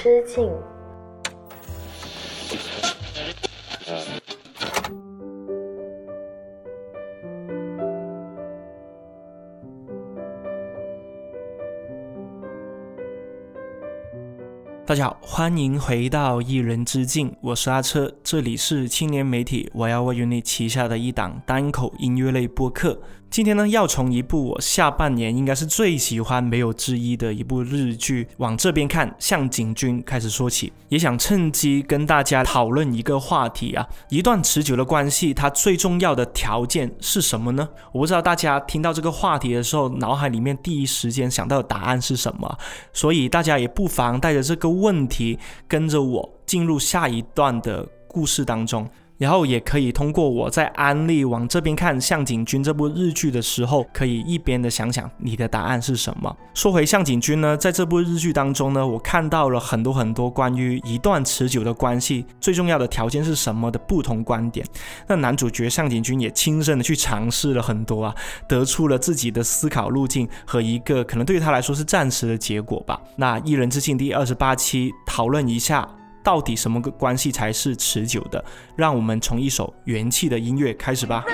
之境。大家好，欢迎回到一人之境，我是阿车，这里是青年媒体我要为 UNI 旗下的一档单口音乐类播客。今天呢，要从一部我下半年应该是最喜欢、没有之一的一部日剧《往这边看向井君》开始说起，也想趁机跟大家讨论一个话题啊：一段持久的关系，它最重要的条件是什么呢？我不知道大家听到这个话题的时候，脑海里面第一时间想到的答案是什么，所以大家也不妨带着这个问题，跟着我进入下一段的故事当中。然后也可以通过我在安利往这边看向井君这部日剧的时候，可以一边的想想你的答案是什么。说回向井君呢，在这部日剧当中呢，我看到了很多很多关于一段持久的关系最重要的条件是什么的不同观点。那男主角向井君也亲身的去尝试了很多啊，得出了自己的思考路径和一个可能对于他来说是暂时的结果吧。那一人之境第二十八期讨论一下。到底什么个关系才是持久的？让我们从一首元气的音乐开始吧。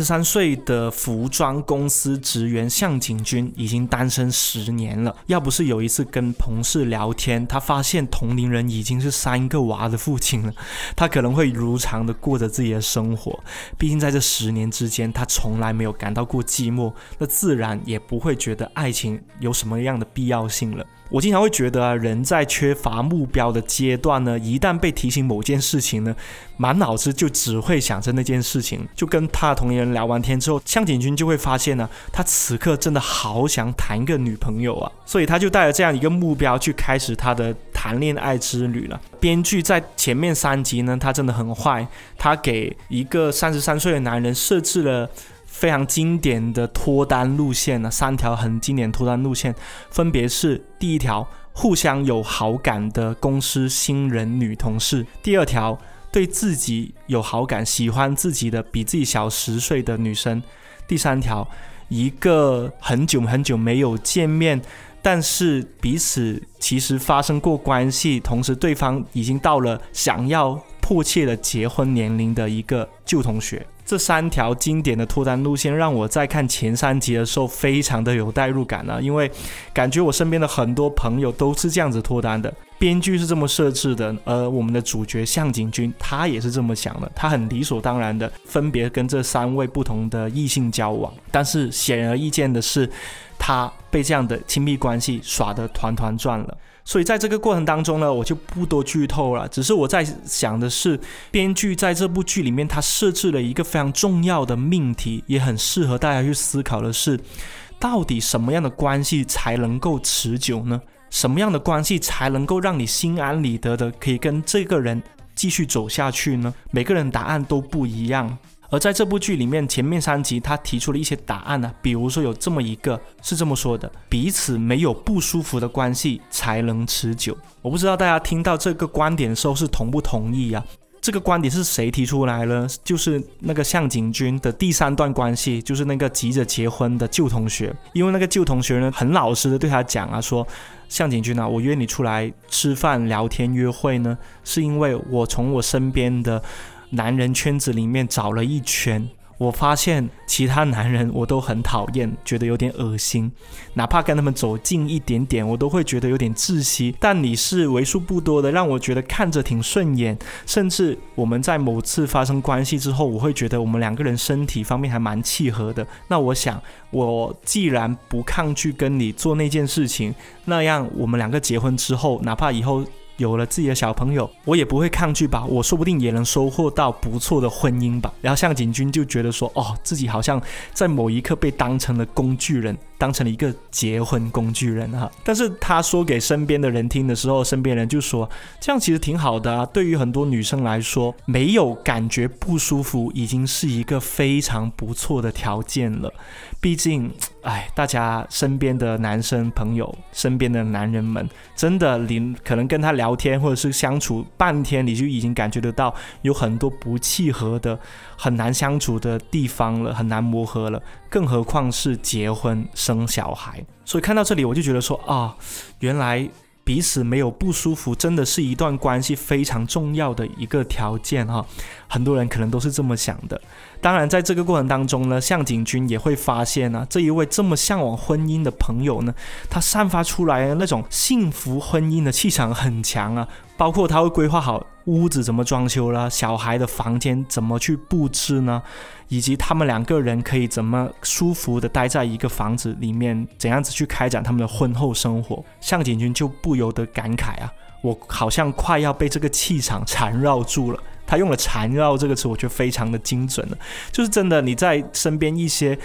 十三岁的服装公司职员向井君已经单身十年了。要不是有一次跟同事聊天，他发现同龄人已经是三个娃的父亲了，他可能会如常的过着自己的生活。毕竟在这十年之间，他从来没有感到过寂寞，那自然也不会觉得爱情有什么样的必要性了。我经常会觉得啊，人在缺乏目标的阶段呢，一旦被提醒某件事情呢，满脑子就只会想着那件事情。就跟他的同龄人聊完天之后，向井君就会发现呢，他此刻真的好想谈一个女朋友啊，所以他就带着这样一个目标去开始他的谈恋爱之旅了。编剧在前面三集呢，他真的很坏，他给一个三十三岁的男人设置了。非常经典的脱单路线呢，三条很经典脱单路线，分别是第一条互相有好感的公司新人女同事，第二条对自己有好感、喜欢自己的比自己小十岁的女生，第三条一个很久很久没有见面，但是彼此其实发生过关系，同时对方已经到了想要迫切的结婚年龄的一个旧同学。这三条经典的脱单路线，让我在看前三集的时候非常的有代入感啊，因为感觉我身边的很多朋友都是这样子脱单的，编剧是这么设置的，而我们的主角向井君他也是这么想的，他很理所当然的分别跟这三位不同的异性交往，但是显而易见的是，他被这样的亲密关系耍得团团转了。所以在这个过程当中呢，我就不多剧透了。只是我在想的是，编剧在这部剧里面，他设置了一个非常重要的命题，也很适合大家去思考的是，到底什么样的关系才能够持久呢？什么样的关系才能够让你心安理得的可以跟这个人继续走下去呢？每个人答案都不一样。而在这部剧里面，前面三集他提出了一些答案呢，比如说有这么一个是这么说的：彼此没有不舒服的关系才能持久。我不知道大家听到这个观点的时候是同不同意啊？这个观点是谁提出来呢？就是那个向井君的第三段关系，就是那个急着结婚的旧同学。因为那个旧同学呢，很老实的对他讲啊，说向井君啊，我约你出来吃饭、聊天、约会呢，是因为我从我身边的。男人圈子里面找了一圈，我发现其他男人我都很讨厌，觉得有点恶心，哪怕跟他们走近一点点，我都会觉得有点窒息。但你是为数不多的，让我觉得看着挺顺眼，甚至我们在某次发生关系之后，我会觉得我们两个人身体方面还蛮契合的。那我想，我既然不抗拒跟你做那件事情，那样我们两个结婚之后，哪怕以后。有了自己的小朋友，我也不会抗拒吧。我说不定也能收获到不错的婚姻吧。然后向井君就觉得说，哦，自己好像在某一刻被当成了工具人，当成了一个结婚工具人哈。但是他说给身边的人听的时候，身边人就说，这样其实挺好的啊。对于很多女生来说，没有感觉不舒服，已经是一个非常不错的条件了。毕竟，哎，大家身边的男生朋友，身边的男人们，真的，你可能跟他聊天或者是相处半天，你就已经感觉得到有很多不契合的、很难相处的地方了，很难磨合了。更何况是结婚生小孩。所以看到这里，我就觉得说啊，原来。彼此没有不舒服，真的是一段关系非常重要的一个条件哈。很多人可能都是这么想的。当然，在这个过程当中呢，向井君也会发现呢，这一位这么向往婚姻的朋友呢，他散发出来的那种幸福婚姻的气场很强啊。包括他会规划好屋子怎么装修啦，小孩的房间怎么去布置呢？以及他们两个人可以怎么舒服的待在一个房子里面，怎样子去开展他们的婚后生活？向井君就不由得感慨啊，我好像快要被这个气场缠绕住了。他用了“缠绕”这个词，我觉得非常的精准了，就是真的你在身边一些。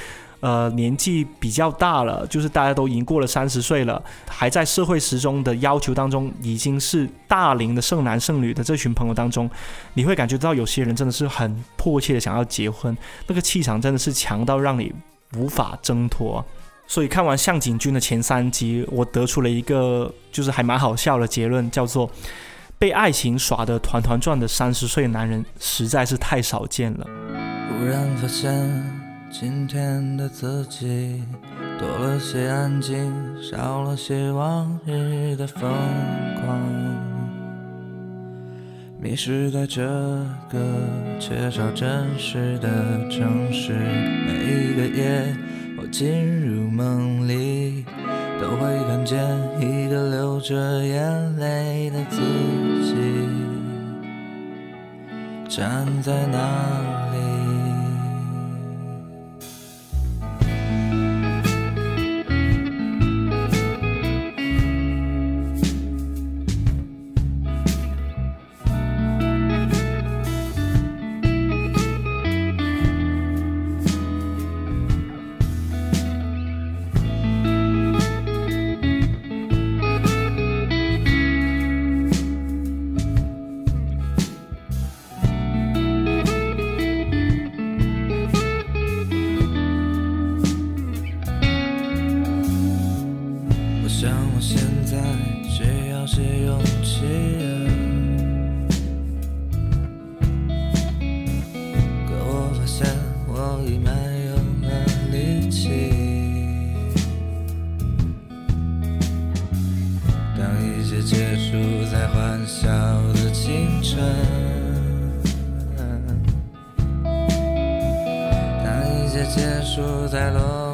呃，年纪比较大了，就是大家都已经过了三十岁了，还在社会时钟的要求当中，已经是大龄的剩男剩女的这群朋友当中，你会感觉到有些人真的是很迫切的想要结婚，那个气场真的是强到让你无法挣脱。所以看完向井君的前三集，我得出了一个就是还蛮好笑的结论，叫做被爱情耍得团团转的三十岁男人实在是太少见了。忽然发现。今天的自己多了些安静，少了些往日的疯狂。迷失在这个缺少真实的城市，每一个夜我进入梦里，都会看见一个流着眼泪的自己，站在那当一切结束在落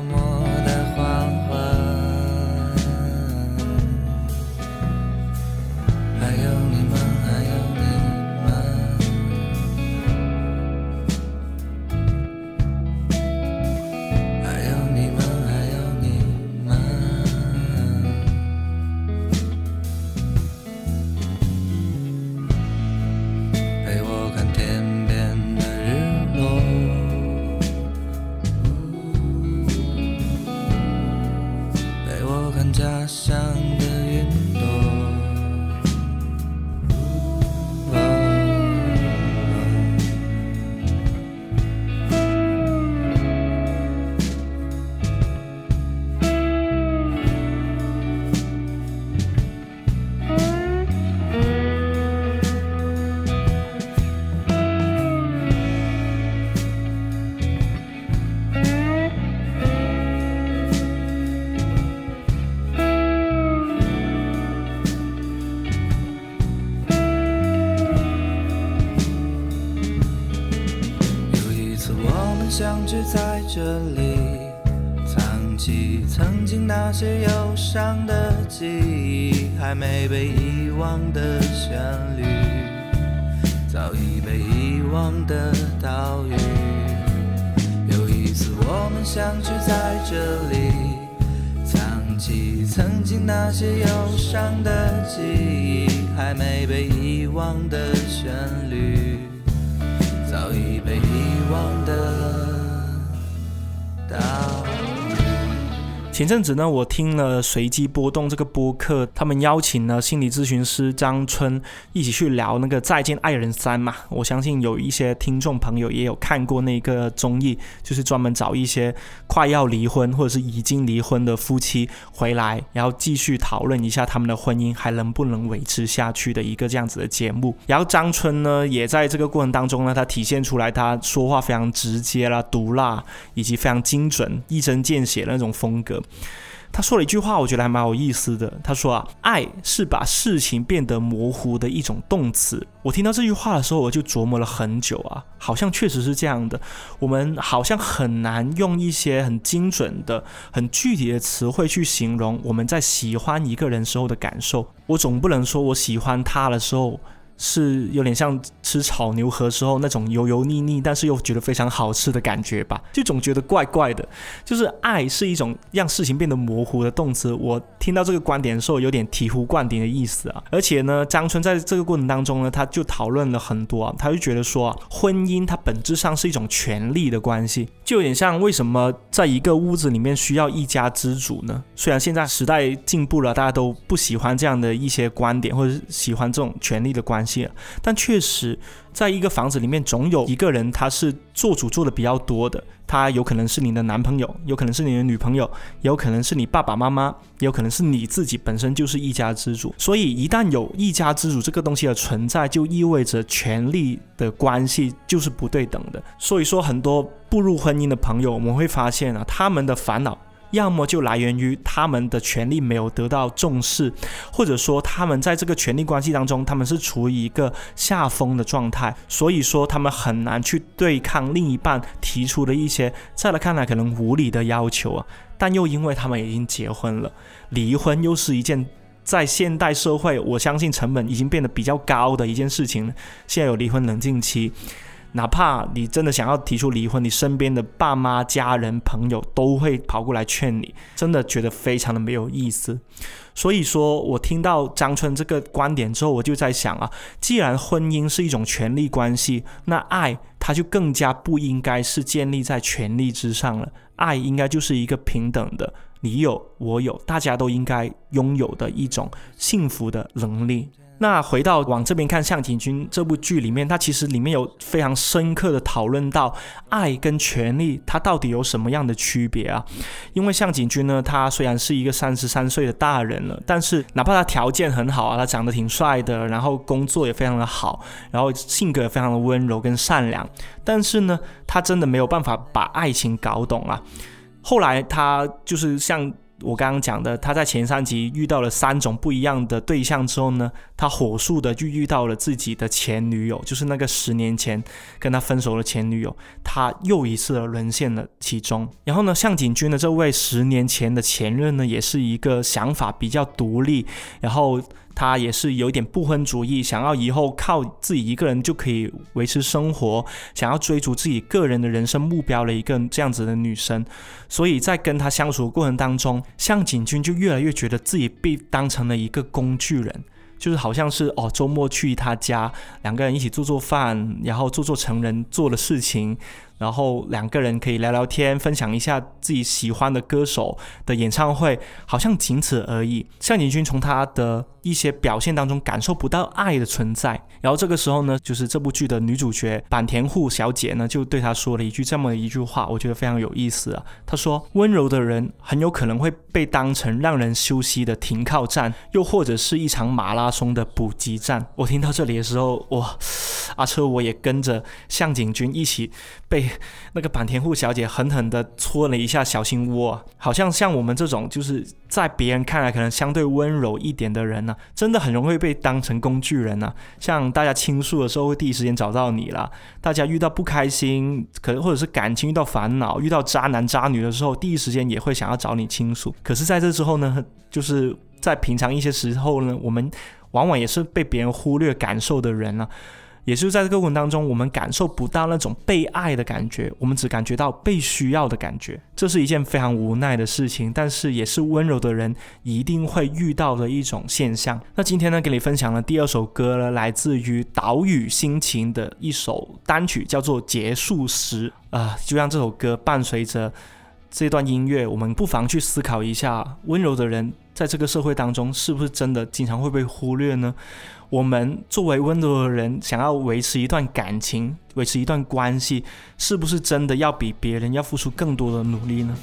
曾经那些忧伤的记忆，还没被遗忘的旋律，早已被遗忘的岛屿。有一次我们相聚在这里，藏起曾经那些忧伤的记忆，还没被遗忘的旋律。前阵子呢，我听了随机波动这个播客，他们邀请了心理咨询师张春一起去聊那个《再见爱人三》嘛。我相信有一些听众朋友也有看过那个综艺，就是专门找一些快要离婚或者是已经离婚的夫妻回来，然后继续讨论一下他们的婚姻还能不能维持下去的一个这样子的节目。然后张春呢，也在这个过程当中呢，他体现出来他说话非常直接啦、毒辣，以及非常精准、一针见血的那种风格。他说了一句话，我觉得还蛮有意思的。他说啊，爱是把事情变得模糊的一种动词。我听到这句话的时候，我就琢磨了很久啊，好像确实是这样的。我们好像很难用一些很精准的、很具体的词汇去形容我们在喜欢一个人时候的感受。我总不能说我喜欢他的时候。是有点像吃炒牛河时候那种油油腻腻，但是又觉得非常好吃的感觉吧，就总觉得怪怪的。就是爱是一种让事情变得模糊的动词。我听到这个观点的时候，有点醍醐灌顶的意思啊。而且呢，张春在这个过程当中呢，他就讨论了很多啊，他就觉得说啊，婚姻它本质上是一种权力的关系，就有点像为什么在一个屋子里面需要一家之主呢？虽然现在时代进步了，大家都不喜欢这样的一些观点，或者喜欢这种权力的关系。但确实，在一个房子里面，总有一个人他是做主做的比较多的。他有可能是你的男朋友，有可能是你的女朋友，也有可能是你爸爸妈妈，也有可能是你自己本身就是一家之主。所以，一旦有一家之主这个东西的存在，就意味着权力的关系就是不对等的。所以说，很多步入婚姻的朋友，我们会发现啊，他们的烦恼。要么就来源于他们的权利没有得到重视，或者说他们在这个权力关系当中，他们是处于一个下风的状态，所以说他们很难去对抗另一半提出的一些在他看来可能无理的要求啊。但又因为他们已经结婚了，离婚又是一件在现代社会，我相信成本已经变得比较高的一件事情。现在有离婚冷静期。哪怕你真的想要提出离婚，你身边的爸妈、家人、朋友都会跑过来劝你，真的觉得非常的没有意思。所以说我听到张春这个观点之后，我就在想啊，既然婚姻是一种权力关系，那爱它就更加不应该是建立在权力之上了。爱应该就是一个平等的，你有我有，大家都应该拥有的一种幸福的能力。那回到往这边看《向井君》这部剧里面，它其实里面有非常深刻的讨论到爱跟权力它到底有什么样的区别啊？因为向井君呢，他虽然是一个三十三岁的大人了，但是哪怕他条件很好啊，他长得挺帅的，然后工作也非常的好，然后性格也非常的温柔跟善良，但是呢，他真的没有办法把爱情搞懂啊。后来他就是像。我刚刚讲的，他在前三集遇到了三种不一样的对象之后呢，他火速的就遇到了自己的前女友，就是那个十年前跟他分手的前女友，他又一次的沦陷了其中。然后呢，向井君的这位十年前的前任呢，也是一个想法比较独立，然后。她也是有一点不婚主义，想要以后靠自己一个人就可以维持生活，想要追逐自己个人的人生目标的一个这样子的女生，所以在跟她相处的过程当中，向井君就越来越觉得自己被当成了一个工具人，就是好像是哦周末去他家，两个人一起做做饭，然后做做成人做的事情。然后两个人可以聊聊天，分享一下自己喜欢的歌手的演唱会，好像仅此而已。向井君从他的一些表现当中感受不到爱的存在。然后这个时候呢，就是这部剧的女主角坂田户小姐呢，就对他说了一句这么一句话，我觉得非常有意思啊。她说：“温柔的人很有可能会被当成让人休息的停靠站，又或者是一场马拉松的补给站。”我听到这里的时候，哇，阿车我也跟着向井君一起被。那个坂田户小姐狠狠地戳了一下小心窝，好像像我们这种就是在别人看来可能相对温柔一点的人呢、真的很容易被当成工具人啊。像大家倾诉的时候，会第一时间找到你了；大家遇到不开心，可能或者是感情遇到烦恼、遇到渣男渣女的时候，第一时间也会想要找你倾诉。可是在这之后呢，就是在平常一些时候呢，我们往往也是被别人忽略感受的人啊。也是在这个过程当中，我们感受不到那种被爱的感觉，我们只感觉到被需要的感觉。这是一件非常无奈的事情，但是也是温柔的人一定会遇到的一种现象。那今天呢，给你分享的第二首歌呢，来自于岛屿心情的一首单曲，叫做《结束时》啊、就让这首歌伴随着这段音乐，我们不妨去思考一下，温柔的人在这个社会当中，是不是真的经常会被忽略呢？我们作为温柔的人，想要维持一段感情，维持一段关系，是不是真的要比别人要付出更多的努力呢？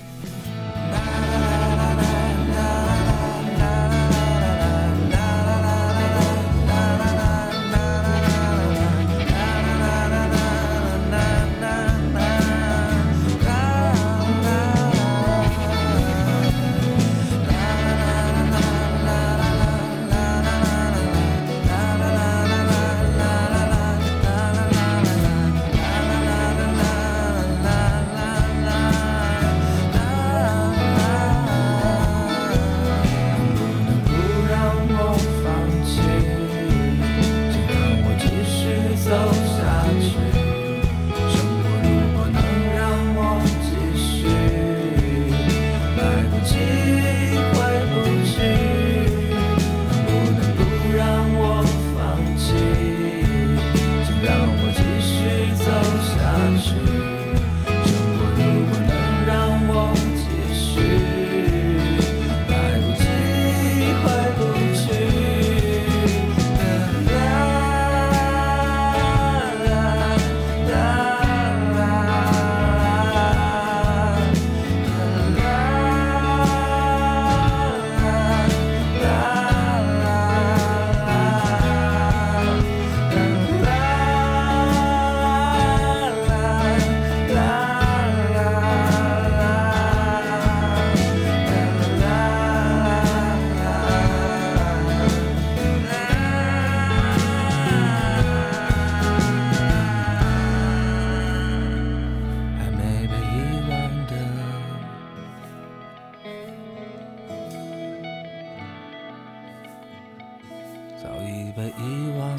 被遗忘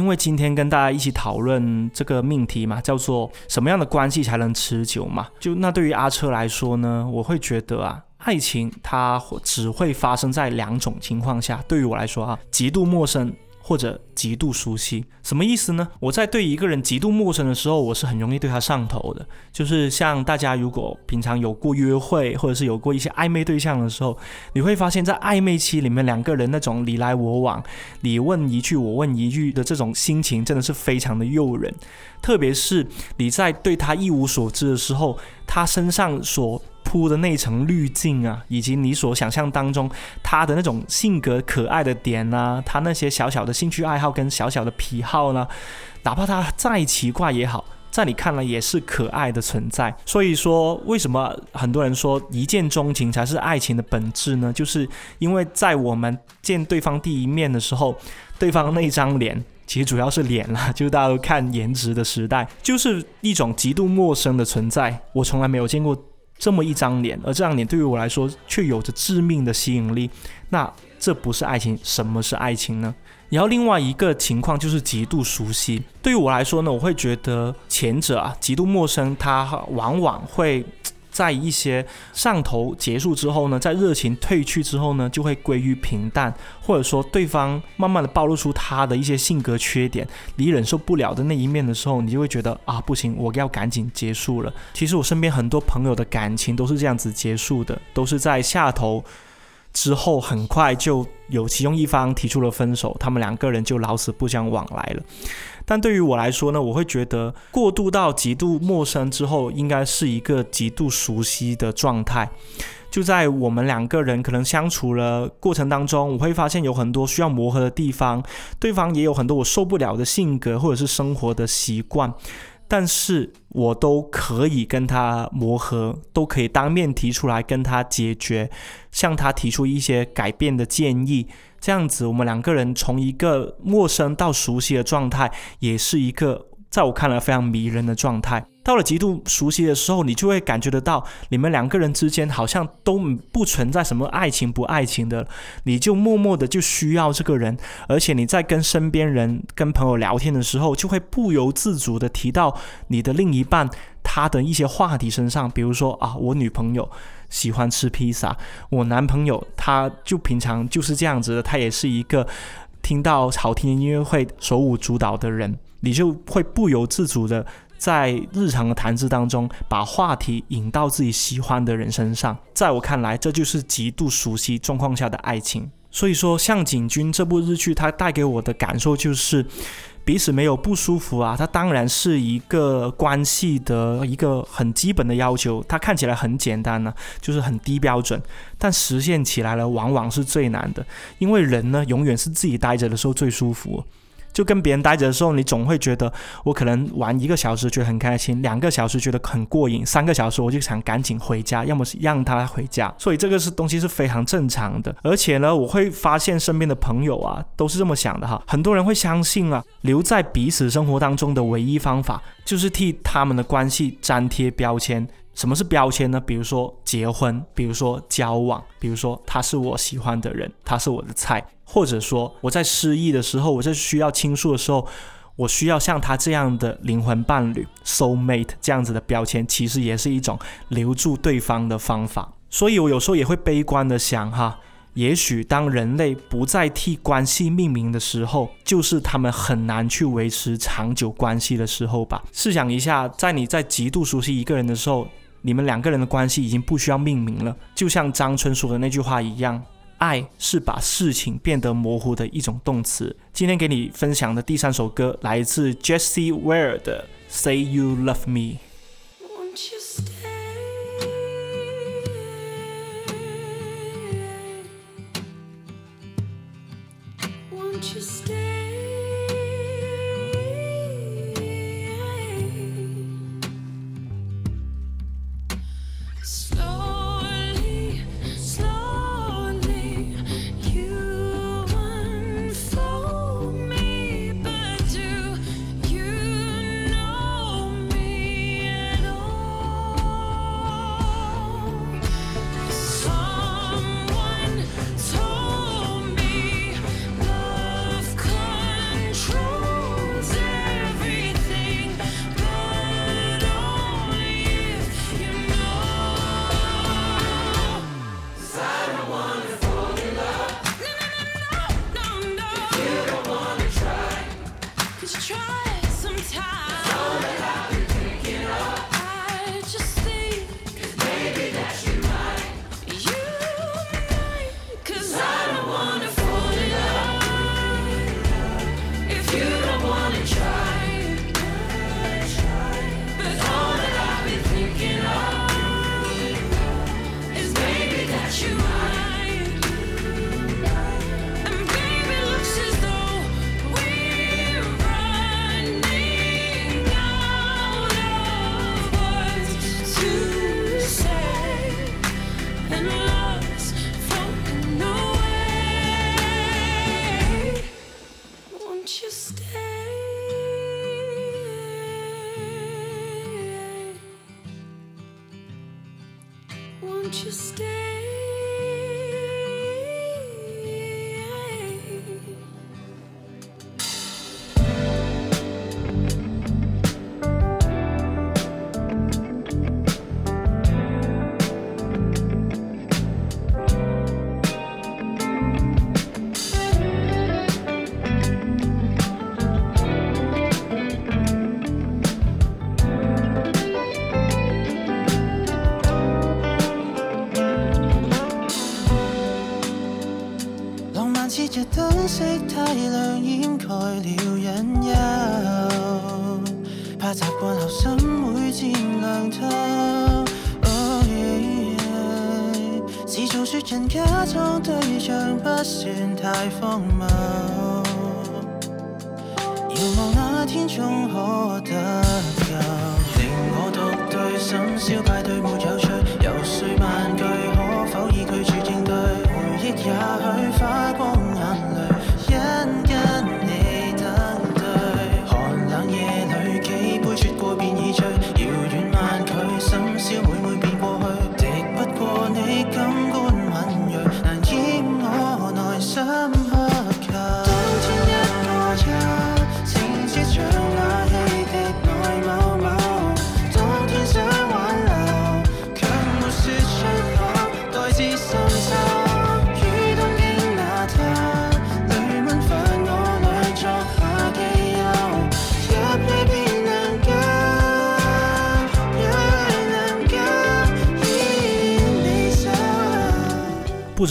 因为今天跟大家一起讨论这个命题嘛，叫做什么样的关系才能持久嘛？就那对于阿车来说呢，我会觉得啊，爱情它只会发生在两种情况下。对于我来说啊，极度陌生。或者极度熟悉，什么意思呢？我在对一个人极度陌生的时候，我是很容易对他上头的。就是像大家如果平常有过约会，或者是有过一些暧昧对象的时候，你会发现在暧昧期里面，两个人那种你来我往，你问一句我问一句的这种心情，真的是非常的诱人。特别是你在对他一无所知的时候，他身上所铺的那层滤镜啊，以及你所想象当中他的那种性格可爱的点啊，他那些小小的兴趣爱好跟小小的癖好呢，哪怕他再奇怪也好，在你看来也是可爱的存在。所以说，为什么很多人说一见钟情才是爱情的本质呢？就是因为在我们见对方第一面的时候，对方那张脸。其实主要是脸啦，就是大家都看颜值的时代，就是一种极度陌生的存在。我从来没有见过这么一张脸，而这张脸对于我来说却有着致命的吸引力。那这不是爱情，什么是爱情呢？然后另外一个情况就是极度熟悉。对于我来说呢，我会觉得前者啊极度陌生，它往往会。在一些上头结束之后呢，在热情褪去之后呢，就会归于平淡，或者说对方慢慢的暴露出他的一些性格缺点，你忍受不了的那一面的时候，你就会觉得啊不行，我要赶紧结束了。其实我身边很多朋友的感情都是这样子结束的，都是在下头。之后很快就有其中一方提出了分手，他们两个人就老死不相往来了。但对于我来说呢，我会觉得过渡到极度陌生之后，应该是一个极度熟悉的状态。就在我们两个人可能相处了过程当中，我会发现有很多需要磨合的地方，对方也有很多我受不了的性格或者是生活的习惯。但是我都可以跟他磨合，都可以当面提出来跟他解决，向他提出一些改变的建议。这样子，我们两个人从一个陌生到熟悉的状态，也是一个。在我看来非常迷人的状态，到了极度熟悉的时候，你就会感觉得到，你们两个人之间好像都不存在什么爱情不爱情的，你就默默的就需要这个人，而且你在跟身边人、跟朋友聊天的时候，就会不由自主的提到你的另一半他的一些话题身上，比如说啊，我女朋友喜欢吃披萨，我男朋友他就平常就是这样子的，他也是一个听到好听的音乐会手舞足蹈的人。你就会不由自主的在日常的谈资当中，把话题引到自己喜欢的人身上。在我看来，这就是极度熟悉状况下的爱情。所以说，《向井君》这部日剧，它带给我的感受就是彼此没有不舒服啊。它当然是一个关系的一个很基本的要求，它看起来很简单呢，就是很低标准，但实现起来了往往是最难的，因为人呢，永远是自己待着的时候最舒服。就跟别人待着的时候，你总会觉得我可能玩一个小时觉得很开心，两个小时觉得很过瘾，三个小时我就想赶紧回家，要么是让他回家。所以这个是东西是非常正常的。而且呢，我会发现身边的朋友啊都是这么想的哈。很多人会相信啊，留在彼此生活当中的唯一方法就是替他们的关系粘贴标签。什么是标签呢？比如说结婚，比如说交往，比如说他是我喜欢的人，他是我的菜。或者说我在失意的时候，我在需要倾诉的时候，我需要像他这样的灵魂伴侣 （soul mate） 这样子的标签，其实也是一种留住对方的方法。所以我有时候也会悲观的想，哈，也许当人类不再替关系命名的时候，就是他们很难去维持长久关系的时候吧。试想一下，在你在极度熟悉一个人的时候，你们两个人的关系已经不需要命名了，就像张春说的那句话一样。爱是把事情变得模糊的一种动词。今天给你分享的第三首歌来自 Jessie Ware 的《Say You Love Me》。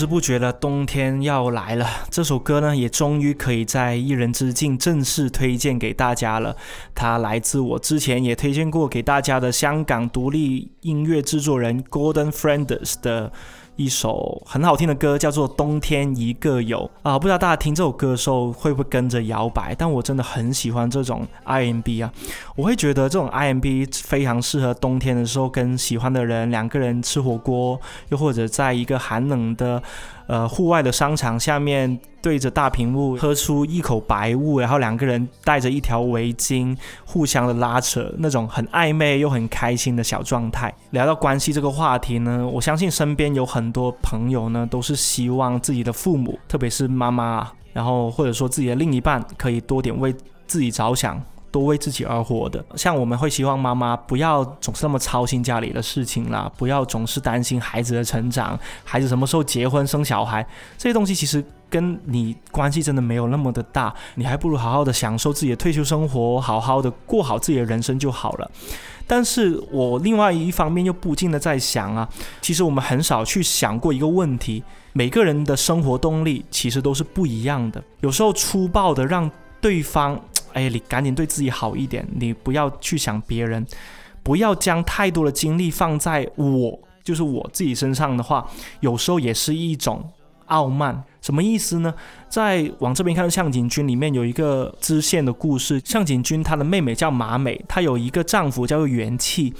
知不觉的冬天要来了，这首歌呢也终于可以在一人之境正式推荐给大家了。它来自我之前也推荐过给大家的香港独立音乐制作人 Gordon Frienders 的一首很好听的歌，叫做《冬天一个有》啊。不知道大家听这首歌的时候会不会跟着摇摆？但我真的很喜欢这种 I M B 啊，我会觉得这种 I M B 非常适合冬天的时候跟喜欢的人两个人吃火锅，又或者在一个寒冷的呃户外的商场下面，对着大屏幕喝出一口白雾，然后两个人戴着一条围巾，互相的拉扯，那种很暧昧又很开心的小状态。聊到关系这个话题呢，我相信身边有很多朋友呢，都是希望自己的父母，特别是妈妈，然后或者说自己的另一半，可以多点为自己着想。多为自己而活的，像我们会希望妈妈不要总是那么操心家里的事情啦，不要总是担心孩子的成长，孩子什么时候结婚生小孩，这些东西其实跟你关系真的没有那么的大，你还不如好好的享受自己的退休生活，好好的过好自己的人生就好了。但是我另外一方面又不禁的在想啊，其实我们很少去想过一个问题，每个人的生活动力其实都是不一样的，有时候粗暴的让对方。哎，你赶紧对自己好一点，你不要去想别人，不要将太多的精力放在我，就是我自己身上的话，有时候也是一种傲慢。什么意思呢？在往这边看，向井君里面有一个支线的故事。向井君她的妹妹叫马美，她有一个丈夫叫做元气。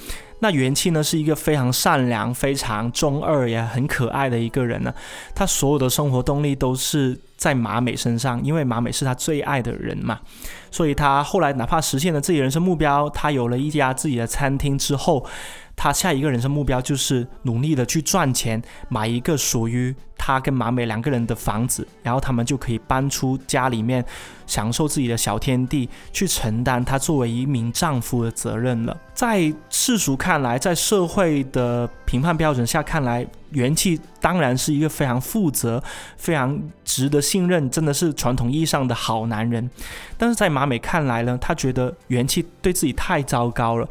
那元气呢是一个非常善良、非常中二也很可爱的一个人呢。他所有的生活动力都是在马美身上，因为马美是他最爱的人嘛。所以他后来哪怕实现了自己人生目标，他有了一家自己的餐厅之后，他下一个人生目标就是努力的去赚钱，买一个属于他跟马美两个人的房子，然后他们就可以搬出家里面，享受自己的小天地，去承担他作为一名丈夫的责任了。在世俗看来，在社会的评判标准下看来，元气当然是一个非常负责、非常值得信任，真的是传统意义上的好男人。但是在马美看来呢，她觉得元气对自己太糟糕了。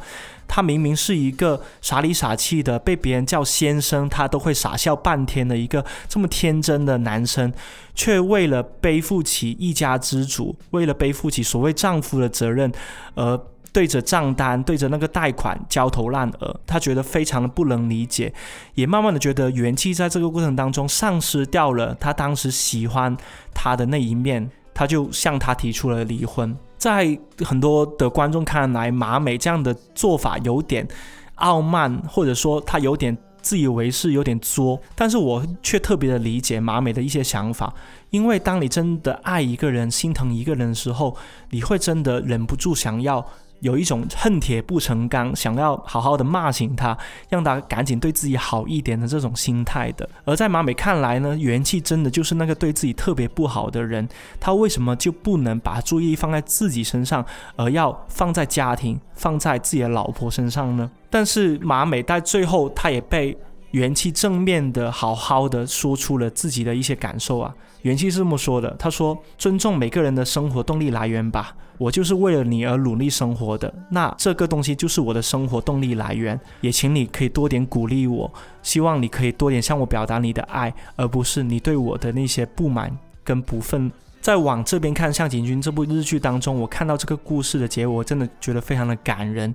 他明明是一个傻里傻气的，被别人叫先生，他都会傻笑半天的一个这么天真的男生，却为了背负起一家之主，为了背负起所谓丈夫的责任，而对着账单、对着那个贷款焦头烂额。他觉得非常的不能理解，也慢慢的觉得元气在这个过程当中丧失掉了他当时喜欢他的那一面，他就向他提出了离婚。在很多的观众看来，马美这样的做法有点傲慢，或者说他有点自以为是，有点作。但是我却特别的理解马美的一些想法，因为当你真的爱一个人、心疼一个人的时候，你会真的忍不住想要有一种恨铁不成钢，想要好好的骂醒他，让他赶紧对自己好一点的这种心态的。而在马美看来呢，元气真的就是那个对自己特别不好的人，他为什么就不能把注意力放在自己身上，而要放在家庭、放在自己的老婆身上呢？但是马美在最后，他也被元气正面的、好好的说出了自己的一些感受啊。元气是这么说的：“他说，尊重每个人的生活动力来源吧。我就是为了你而努力生活的，那这个东西就是我的生活动力来源。也请你可以多点鼓励我，希望你可以多点向我表达你的爱，而不是你对我的那些不满跟不忿。”再往这边看《向井君》这部日剧当中，我看到这个故事的结果，真的觉得非常的感人，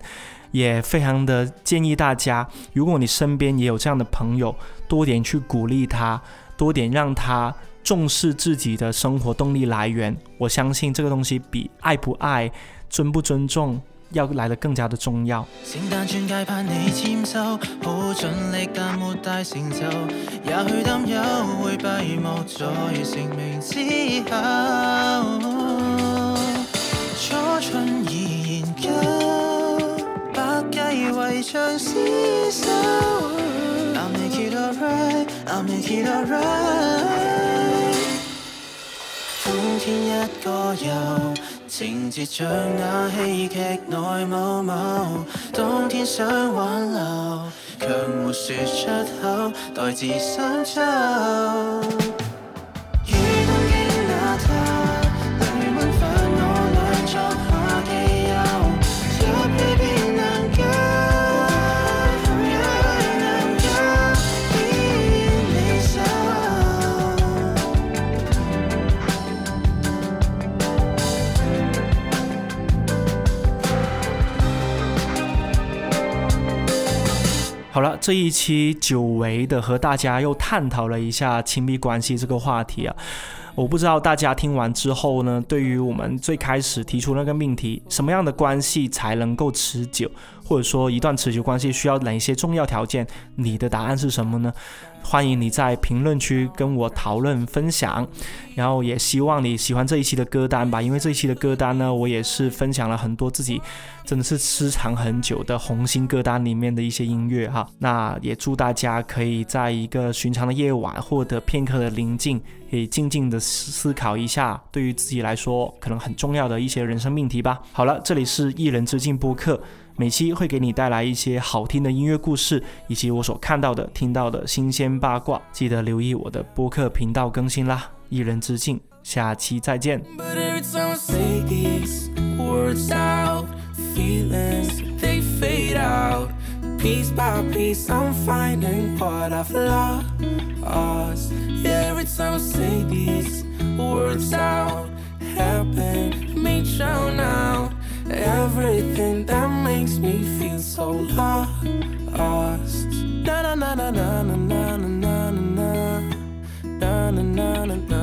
也非常的建议大家，如果你身边也有这样的朋友，多点去鼓励他，多点让他重视自己的生活动力来源。我相信这个东西比爱不爱、尊不尊重要来的更加的重要。聖誕鑽戒盼你簽收，好盡力但沒大成就，也許擔憂會閉幕在成名之後。初春已研究，百計圍牆廝守。I'll make it alright, I'll make it alright。天一个游，情节像那戏剧内某某。冬天想挽留，却没说出口，待字深秋。好了，这一期久违的和大家又探讨了一下亲密关系这个话题啊。我不知道大家听完之后呢，对于我们最开始提出那个命题，什么样的关系才能够持久，或者说一段持久关系需要哪些重要条件，你的答案是什么呢？欢迎你在评论区跟我讨论分享，然后也希望你喜欢这一期的歌单吧，因为这一期的歌单呢，我也是分享了很多自己真的是私藏很久的红心歌单里面的一些音乐哈。那也祝大家可以在一个寻常的夜晚获得片刻的宁静，可以静静的思思考一下对于自己来说可能很重要的一些人生命题吧。好了，这里是一人之境播客。每期会给你带来一些好听的音乐故事，以及我所看到的、听到的新鲜八卦。记得留意我的播客频道更新啦！一人之境，下期再见。But every time I say these words out, feelings they fade out. Piece by piece, I'm finding what I've lost. Every time I say these words out, helping me drown out everything that makes me feel so lost. Na na na na na na na na na na na na na na.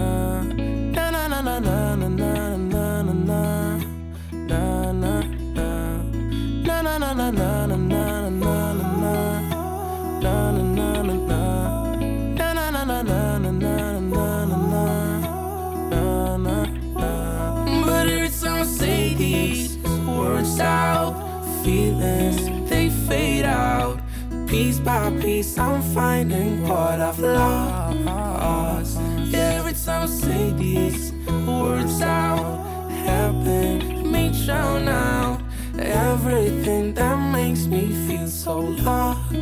Piece by piece, I'm finding what I've lost. Every time I say these words out, helping me drown out everything that makes me feel so lost.